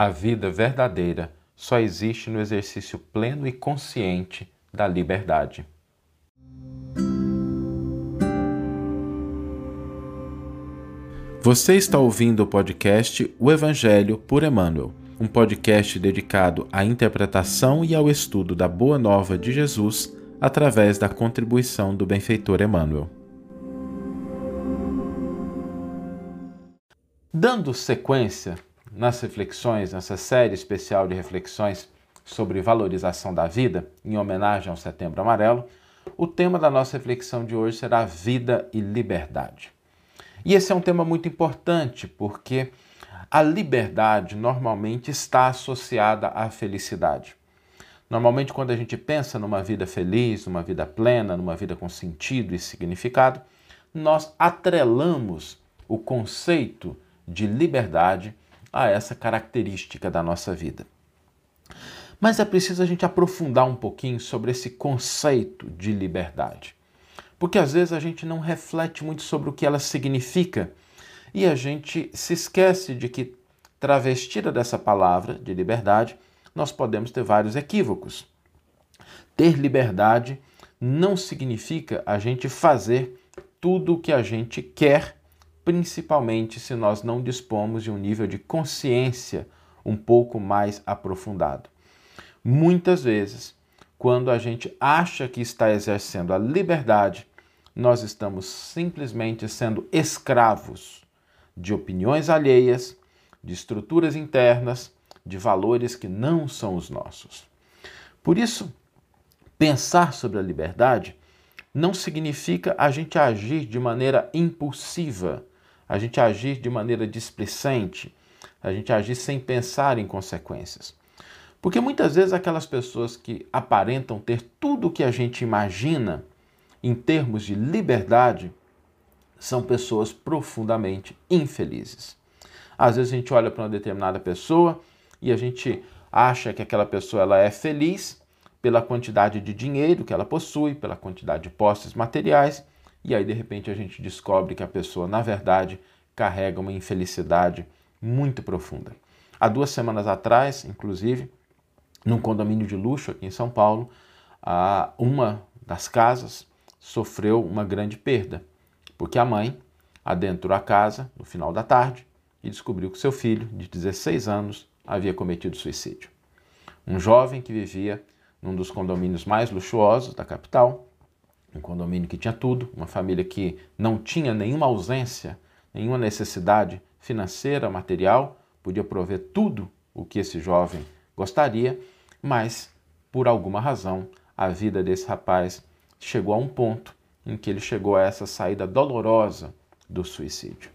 A vida verdadeira só existe no exercício pleno e consciente da liberdade. Você está ouvindo o podcast O Evangelho por Emmanuel, um podcast dedicado à interpretação e ao estudo da Boa Nova de Jesus através da contribuição do benfeitor Emmanuel. Dando sequência nas reflexões, nessa série especial de reflexões sobre valorização da vida, em homenagem ao Setembro Amarelo, o tema da nossa reflexão de hoje será vida e liberdade. E esse é um tema muito importante porque a liberdade normalmente está associada à felicidade. Normalmente, quando a gente pensa numa vida feliz, numa vida plena, numa vida com sentido e significado, nós atrelamos o conceito de liberdade a essa característica da nossa vida. Mas é preciso a gente aprofundar um pouquinho sobre esse conceito de liberdade. Porque às vezes a gente não reflete muito sobre o que ela significa e a gente se esquece de que, travestida dessa palavra de liberdade, nós podemos ter vários equívocos. Ter liberdade não significa a gente fazer tudo o que a gente quer principalmente se nós não dispomos de um nível de consciência um pouco mais aprofundado. Muitas vezes, quando a gente acha que está exercendo a liberdade, nós estamos simplesmente sendo escravos de opiniões alheias, de estruturas internas, de valores que não são os nossos. Por isso, pensar sobre a liberdade não significa a gente agir de maneira impulsiva, a gente agir de maneira displicente, a gente agir sem pensar em consequências. Porque muitas vezes aquelas pessoas que aparentam ter tudo o que a gente imagina em termos de liberdade são pessoas profundamente infelizes. Às vezes a gente olha para uma determinada pessoa e a gente acha que aquela pessoa ela é feliz pela quantidade de dinheiro que ela possui, pela quantidade de posses materiais, e aí de repente a gente descobre que a pessoa, na verdade, carrega uma infelicidade muito profunda. Há duas semanas atrás, inclusive, num condomínio de luxo aqui em São Paulo, uma das casas sofreu uma grande perda, porque a mãe adentrou a casa no final da tarde e descobriu que seu filho, de 16 anos, havia cometido suicídio. Um jovem que vivia num dos condomínios mais luxuosos da capital um condomínio que tinha tudo, uma família que não tinha nenhuma ausência, nenhuma necessidade financeira, material, podia prover tudo o que esse jovem gostaria, mas por alguma razão a vida desse rapaz chegou a um ponto em que ele chegou a essa saída dolorosa do suicídio.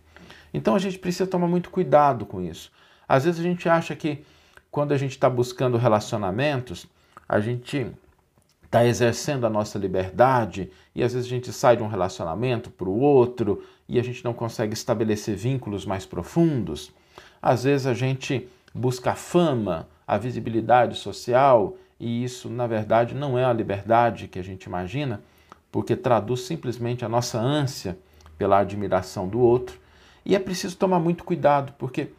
Então a gente precisa tomar muito cuidado com isso. Às vezes a gente acha que quando a gente está buscando relacionamentos, a gente está exercendo a nossa liberdade e às vezes a gente sai de um relacionamento para o outro e a gente não consegue estabelecer vínculos mais profundos. Às vezes a gente busca a fama, a visibilidade social e isso, na verdade, não é a liberdade que a gente imagina, porque traduz simplesmente a nossa ânsia pela admiração do outro. E é preciso tomar muito cuidado, porque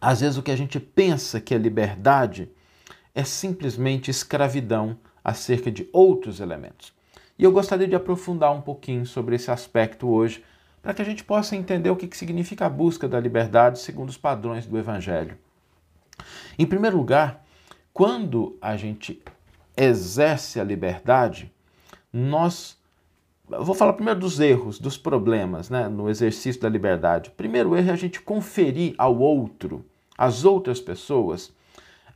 às vezes o que a gente pensa que é liberdade é simplesmente escravidão acerca de outros elementos. E eu gostaria de aprofundar um pouquinho sobre esse aspecto hoje, para que a gente possa entender o que significa a busca da liberdade segundo os padrões do Evangelho. Em primeiro lugar, quando a gente exerce a liberdade, nós. Vou falar primeiro dos erros, dos problemas né, no exercício da liberdade. Primeiro erro é a gente conferir ao outro, às outras pessoas,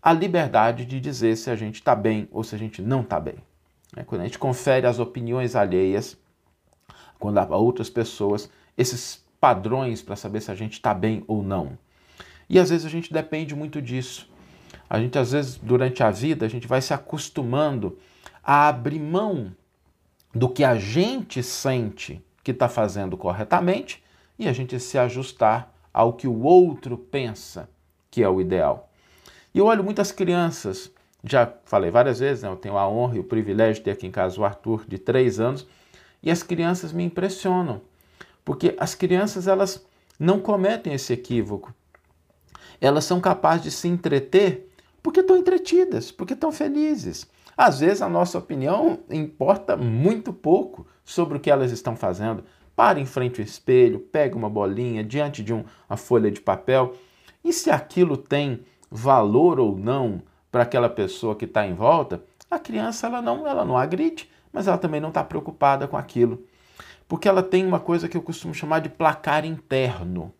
a liberdade de dizer se a gente está bem ou se a gente não está bem. É, quando a gente confere as opiniões alheias, quando há outras pessoas, esses padrões para saber se a gente está bem ou não. E às vezes a gente depende muito disso. A gente, às vezes, durante a vida, a gente vai se acostumando a abrir mão do que a gente sente que está fazendo corretamente e a gente se ajustar ao que o outro pensa que é o ideal. E eu olho muitas crianças, já falei várias vezes, né, eu tenho a honra e o privilégio de ter aqui em casa o Arthur, de três anos, e as crianças me impressionam, porque as crianças elas não cometem esse equívoco. Elas são capazes de se entreter porque estão entretidas, porque estão felizes. Às vezes a nossa opinião importa muito pouco sobre o que elas estão fazendo. Para em frente ao espelho, pega uma bolinha diante de um, uma folha de papel e se aquilo tem valor ou não para aquela pessoa que está em volta, a criança ela não, ela não agride, mas ela também não está preocupada com aquilo. Porque ela tem uma coisa que eu costumo chamar de placar interno.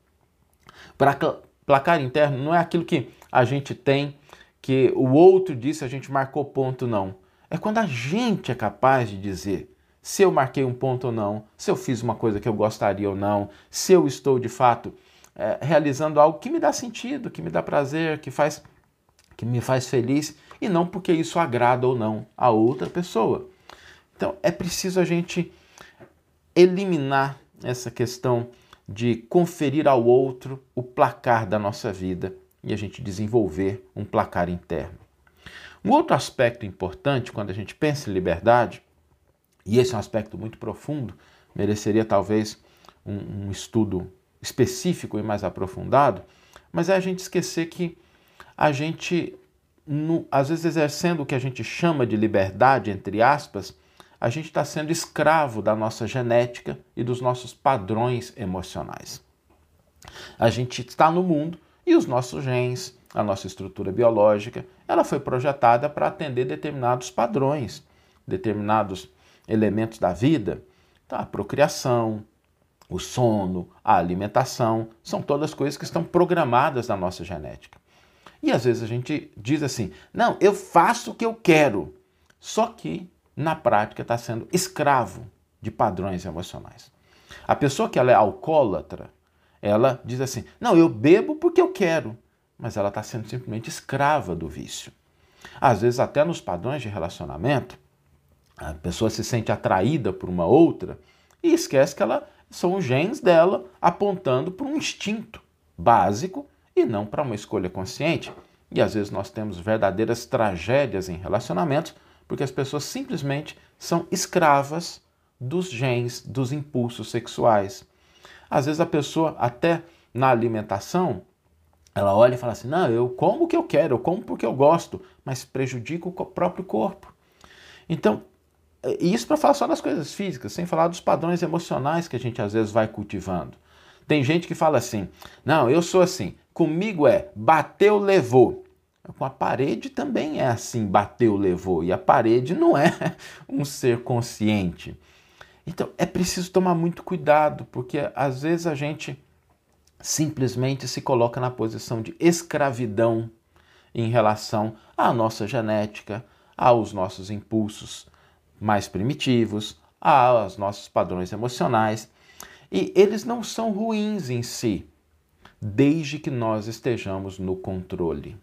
Placar interno não é aquilo que a gente tem, que o outro disse, a gente marcou ponto, não. É quando a gente é capaz de dizer se eu marquei um ponto ou não, se eu fiz uma coisa que eu gostaria ou não, se eu estou de fato é, realizando algo que me dá sentido, que me dá prazer, que faz que me faz feliz e não porque isso agrada ou não a outra pessoa. Então é preciso a gente eliminar essa questão de conferir ao outro o placar da nossa vida e a gente desenvolver um placar interno. Um outro aspecto importante quando a gente pensa em liberdade, e esse é um aspecto muito profundo, mereceria talvez um, um estudo específico e mais aprofundado, mas é a gente esquecer que a gente, no, às vezes exercendo o que a gente chama de liberdade, entre aspas, a gente está sendo escravo da nossa genética e dos nossos padrões emocionais. A gente está no mundo e os nossos genes, a nossa estrutura biológica, ela foi projetada para atender determinados padrões, determinados elementos da vida. Então, a procriação, o sono, a alimentação, são todas coisas que estão programadas na nossa genética. E às vezes a gente diz assim: não, eu faço o que eu quero. Só que, na prática, está sendo escravo de padrões emocionais. A pessoa que ela é alcoólatra, ela diz assim: não, eu bebo porque eu quero. Mas ela está sendo simplesmente escrava do vício. Às vezes, até nos padrões de relacionamento, a pessoa se sente atraída por uma outra e esquece que ela são os genes dela apontando para um instinto básico e não para uma escolha consciente. E às vezes nós temos verdadeiras tragédias em relacionamentos porque as pessoas simplesmente são escravas dos genes, dos impulsos sexuais. Às vezes a pessoa, até na alimentação, ela olha e fala assim: não, eu como o que eu quero, eu como porque eu gosto, mas prejudica o próprio corpo. Então, isso para falar só das coisas físicas, sem falar dos padrões emocionais que a gente às vezes vai cultivando. Tem gente que fala assim: não, eu sou assim, comigo é bateu, levou. Com a parede também é assim, bateu, levou. E a parede não é um ser consciente. Então é preciso tomar muito cuidado, porque às vezes a gente simplesmente se coloca na posição de escravidão em relação à nossa genética, aos nossos impulsos mais primitivos, aos nossos padrões emocionais. E eles não são ruins em si, desde que nós estejamos no controle,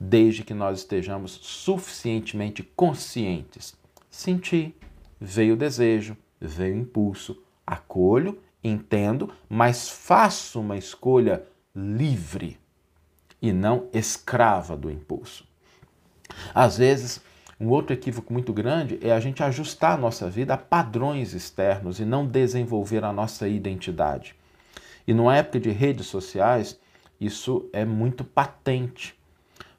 desde que nós estejamos suficientemente conscientes. Senti, veio o desejo, veio o impulso, acolho, entendo, mas faço uma escolha livre e não escrava do impulso. Às vezes, um outro equívoco muito grande é a gente ajustar a nossa vida a padrões externos e não desenvolver a nossa identidade. E numa época de redes sociais, isso é muito patente,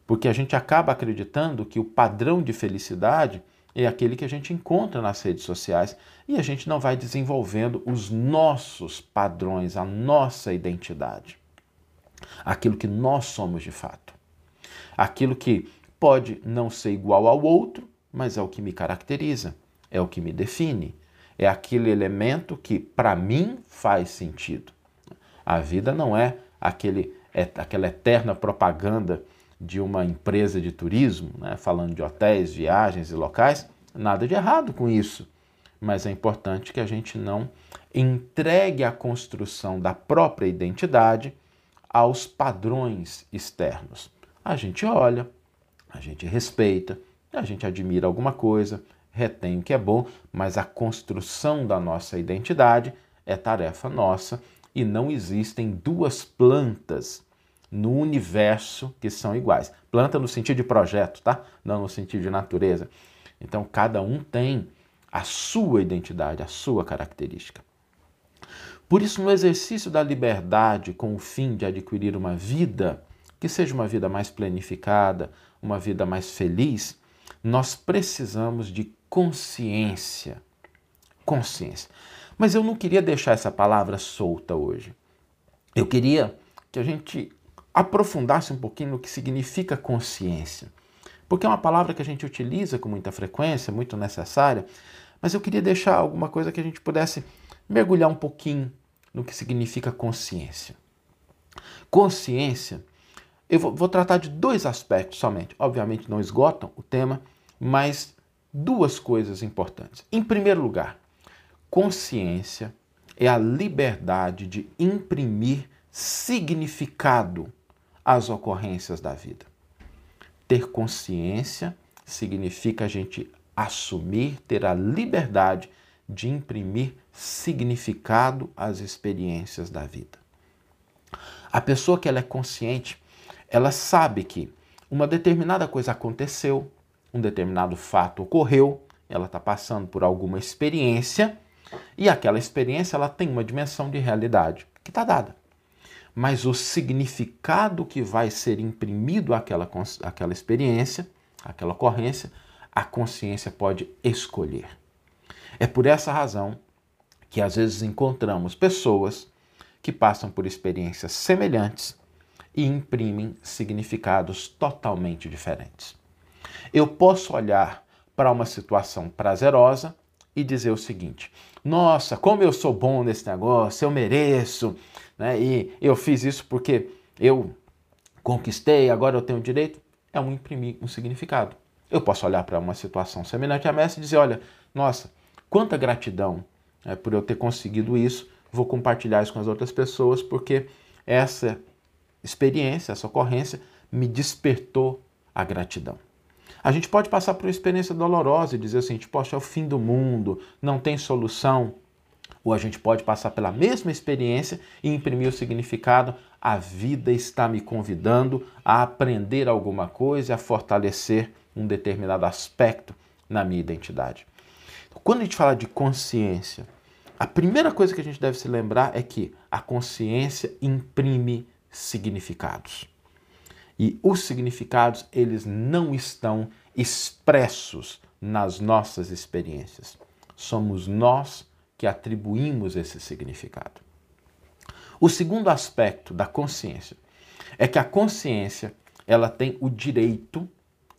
porque a gente acaba acreditando que o padrão de felicidade é aquele que a gente encontra nas redes sociais e a gente não vai desenvolvendo os nossos padrões, a nossa identidade. Aquilo que nós somos de fato. Aquilo que pode não ser igual ao outro, mas é o que me caracteriza, é o que me define, é aquele elemento que para mim faz sentido. A vida não é aquele é aquela eterna propaganda de uma empresa de turismo, né, falando de hotéis, viagens e locais, nada de errado com isso. Mas é importante que a gente não entregue a construção da própria identidade aos padrões externos. A gente olha, a gente respeita, a gente admira alguma coisa, retém o que é bom, mas a construção da nossa identidade é tarefa nossa e não existem duas plantas no universo que são iguais. Planta no sentido de projeto, tá? Não no sentido de natureza. Então cada um tem a sua identidade, a sua característica. Por isso, no exercício da liberdade com o fim de adquirir uma vida que seja uma vida mais planificada, uma vida mais feliz, nós precisamos de consciência. Consciência. Mas eu não queria deixar essa palavra solta hoje. Eu queria que a gente aprofundasse um pouquinho no que significa consciência. Porque é uma palavra que a gente utiliza com muita frequência, muito necessária, mas eu queria deixar alguma coisa que a gente pudesse mergulhar um pouquinho no que significa consciência. Consciência, eu vou, vou tratar de dois aspectos somente. Obviamente não esgotam o tema, mas duas coisas importantes. Em primeiro lugar, consciência é a liberdade de imprimir significado às ocorrências da vida. Ter consciência significa a gente assumir, ter a liberdade de imprimir significado às experiências da vida. A pessoa que ela é consciente, ela sabe que uma determinada coisa aconteceu, um determinado fato ocorreu, ela está passando por alguma experiência e aquela experiência ela tem uma dimensão de realidade que está dada. Mas o significado que vai ser imprimido àquela, àquela experiência, àquela ocorrência, a consciência pode escolher. É por essa razão que às vezes encontramos pessoas que passam por experiências semelhantes e imprimem significados totalmente diferentes. Eu posso olhar para uma situação prazerosa e dizer o seguinte: nossa, como eu sou bom nesse negócio, eu mereço, né? e eu fiz isso porque eu conquistei, agora eu tenho direito. É um imprimir um significado. Eu posso olhar para uma situação semelhante a essa e dizer: olha, nossa, quanta gratidão é, por eu ter conseguido isso, vou compartilhar isso com as outras pessoas, porque essa experiência, essa ocorrência, me despertou a gratidão. A gente pode passar por uma experiência dolorosa e dizer assim, poxa, é o fim do mundo, não tem solução. Ou a gente pode passar pela mesma experiência e imprimir o significado, a vida está me convidando a aprender alguma coisa, a fortalecer um determinado aspecto na minha identidade. Quando a gente fala de consciência, a primeira coisa que a gente deve se lembrar é que a consciência imprime significados. E os significados, eles não estão expressos nas nossas experiências. Somos nós que atribuímos esse significado. O segundo aspecto da consciência é que a consciência, ela tem o direito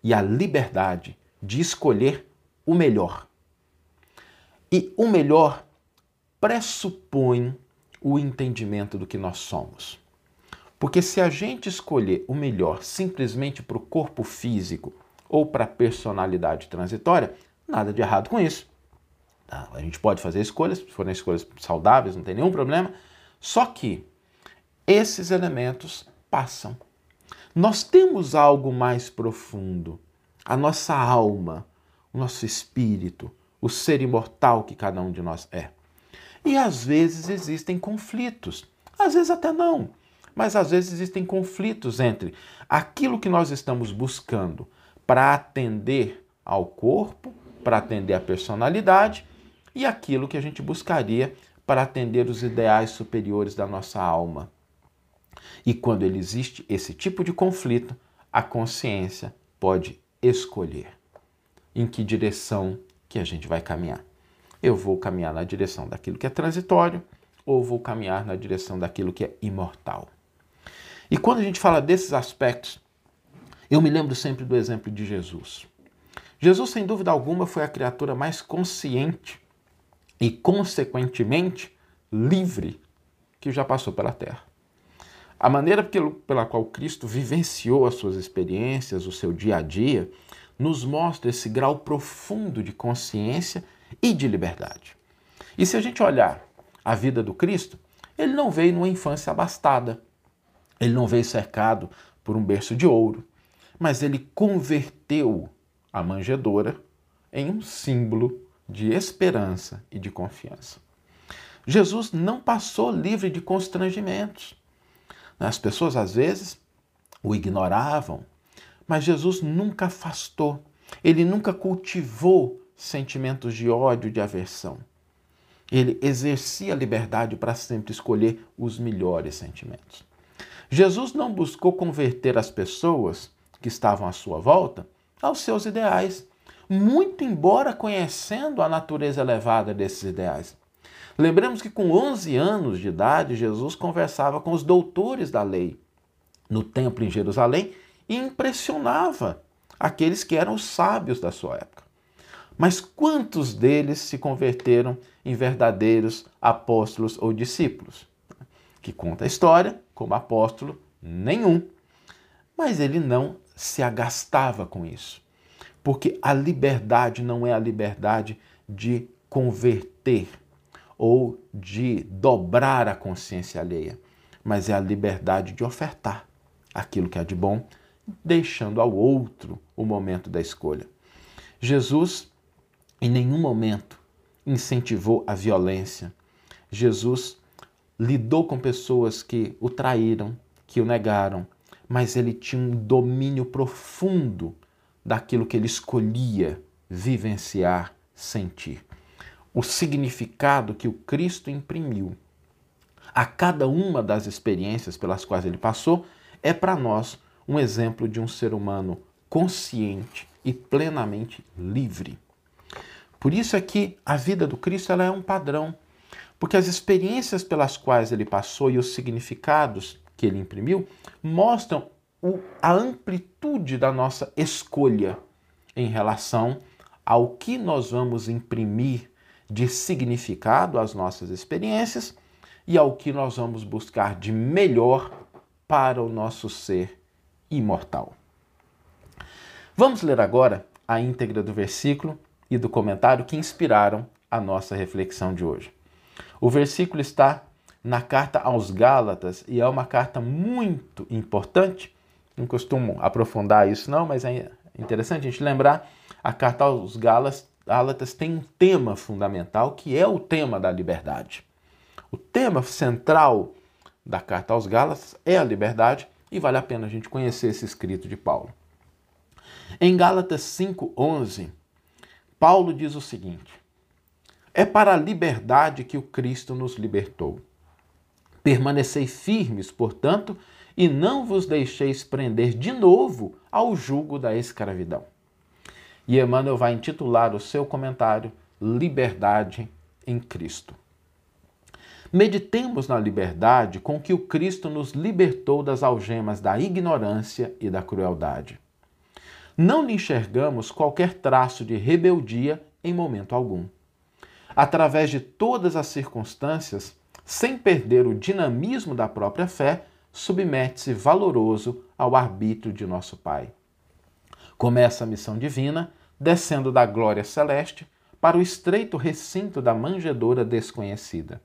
e a liberdade de escolher o melhor. E o melhor pressupõe o entendimento do que nós somos. Porque se a gente escolher o melhor simplesmente para o corpo físico ou para a personalidade transitória, nada de errado com isso. Tá? A gente pode fazer escolhas, se forem escolhas saudáveis, não tem nenhum problema. Só que esses elementos passam. Nós temos algo mais profundo, a nossa alma, o nosso espírito, o ser imortal que cada um de nós é. E às vezes existem conflitos, às vezes até não, mas às vezes existem conflitos entre aquilo que nós estamos buscando para atender ao corpo, para atender à personalidade e aquilo que a gente buscaria para atender os ideais superiores da nossa alma. E quando ele existe esse tipo de conflito, a consciência pode escolher em que direção que a gente vai caminhar. Eu vou caminhar na direção daquilo que é transitório ou vou caminhar na direção daquilo que é imortal. E quando a gente fala desses aspectos, eu me lembro sempre do exemplo de Jesus. Jesus, sem dúvida alguma, foi a criatura mais consciente e, consequentemente, livre que já passou pela Terra. A maneira pela qual Cristo vivenciou as suas experiências, o seu dia a dia, nos mostra esse grau profundo de consciência e de liberdade. E se a gente olhar a vida do Cristo, ele não veio numa infância abastada, ele não veio cercado por um berço de ouro, mas ele converteu a manjedoura em um símbolo de esperança e de confiança. Jesus não passou livre de constrangimentos. As pessoas às vezes o ignoravam, mas Jesus nunca afastou, ele nunca cultivou sentimentos de ódio, de aversão. Ele exercia a liberdade para sempre escolher os melhores sentimentos. Jesus não buscou converter as pessoas que estavam à sua volta aos seus ideais, muito embora conhecendo a natureza elevada desses ideais. Lembremos que com 11 anos de idade, Jesus conversava com os doutores da lei no templo em Jerusalém e impressionava aqueles que eram os sábios da sua época. Mas quantos deles se converteram em verdadeiros apóstolos ou discípulos? Que conta a história, como apóstolo, nenhum. Mas ele não se agastava com isso. Porque a liberdade não é a liberdade de converter ou de dobrar a consciência alheia, mas é a liberdade de ofertar aquilo que é de bom, deixando ao outro o momento da escolha. Jesus em nenhum momento incentivou a violência. Jesus lidou com pessoas que o traíram, que o negaram, mas ele tinha um domínio profundo daquilo que ele escolhia vivenciar, sentir. O significado que o Cristo imprimiu a cada uma das experiências pelas quais ele passou é para nós um exemplo de um ser humano consciente e plenamente livre. Por isso é que a vida do Cristo ela é um padrão, porque as experiências pelas quais ele passou e os significados que ele imprimiu mostram o, a amplitude da nossa escolha em relação ao que nós vamos imprimir de significado às nossas experiências e ao que nós vamos buscar de melhor para o nosso ser imortal. Vamos ler agora a íntegra do versículo e do comentário que inspiraram a nossa reflexão de hoje. O versículo está na carta aos Gálatas e é uma carta muito importante. Não costumo aprofundar isso, não, mas é interessante a gente lembrar. A carta aos Gálatas tem um tema fundamental que é o tema da liberdade. O tema central da carta aos Gálatas é a liberdade e vale a pena a gente conhecer esse escrito de Paulo. Em Gálatas 5:11, Paulo diz o seguinte: É para a liberdade que o Cristo nos libertou. Permanecei firmes, portanto, e não vos deixeis prender de novo ao jugo da escravidão. E Emmanuel vai intitular o seu comentário Liberdade em Cristo. Meditemos na liberdade com que o Cristo nos libertou das algemas da ignorância e da crueldade não lhe enxergamos qualquer traço de rebeldia em momento algum. Através de todas as circunstâncias, sem perder o dinamismo da própria fé, submete-se valoroso ao arbítrio de nosso Pai. Começa a missão divina, descendo da glória celeste para o estreito recinto da manjedoura desconhecida.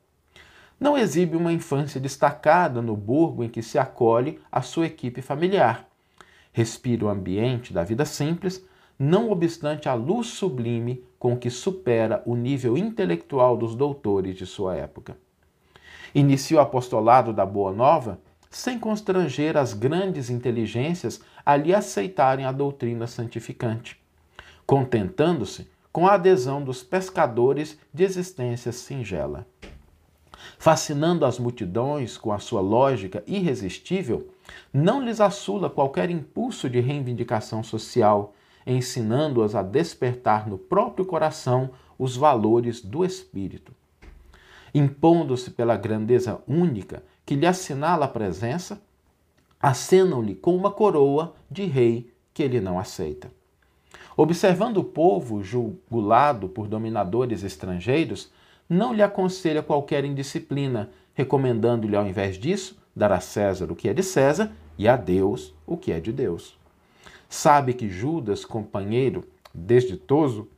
Não exibe uma infância destacada no burgo em que se acolhe a sua equipe familiar respira o ambiente da vida simples, não obstante a luz sublime com que supera o nível intelectual dos doutores de sua época. Inicia o apostolado da Boa Nova sem constranger as grandes inteligências a lhe aceitarem a doutrina santificante, contentando-se com a adesão dos pescadores de existência singela. Fascinando as multidões com a sua lógica irresistível, não lhes assula qualquer impulso de reivindicação social, ensinando-as a despertar no próprio coração os valores do espírito. Impondo-se pela grandeza única que lhe assinala a presença, acenam-lhe com uma coroa de rei que ele não aceita. Observando o povo julgulado por dominadores estrangeiros, não lhe aconselha qualquer indisciplina, recomendando-lhe, ao invés disso, dar a César o que é de César e a Deus o que é de Deus. Sabe que Judas, companheiro desditoso,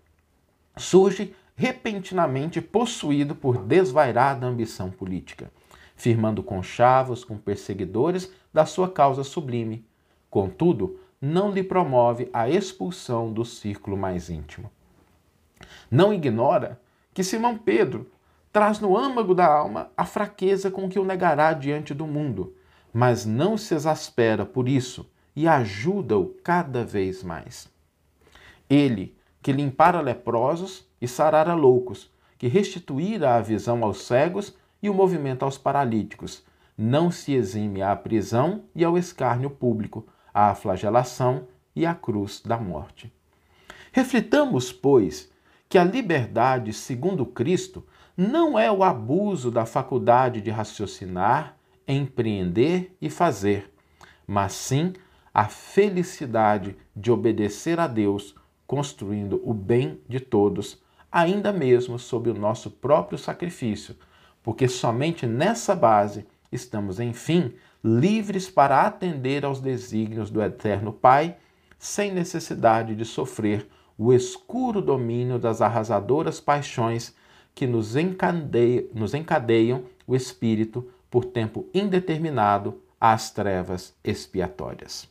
surge repentinamente possuído por desvairada ambição política, firmando conchavos com perseguidores da sua causa sublime. Contudo, não lhe promove a expulsão do círculo mais íntimo. Não ignora que Simão Pedro traz no âmago da alma a fraqueza com que o negará diante do mundo, mas não se exaspera por isso e ajuda-o cada vez mais. Ele, que limpara leprosos e sarara loucos, que restituíra a visão aos cegos e o movimento aos paralíticos, não se exime à prisão e ao escárnio público, à flagelação e à cruz da morte. Reflitamos, pois, que a liberdade, segundo Cristo, não é o abuso da faculdade de raciocinar, empreender e fazer, mas sim a felicidade de obedecer a Deus, construindo o bem de todos, ainda mesmo sob o nosso próprio sacrifício, porque somente nessa base estamos, enfim, livres para atender aos desígnios do Eterno Pai, sem necessidade de sofrer o escuro domínio das arrasadoras paixões que nos, encadeiam, nos encadeiam o espírito por tempo indeterminado às trevas expiatórias.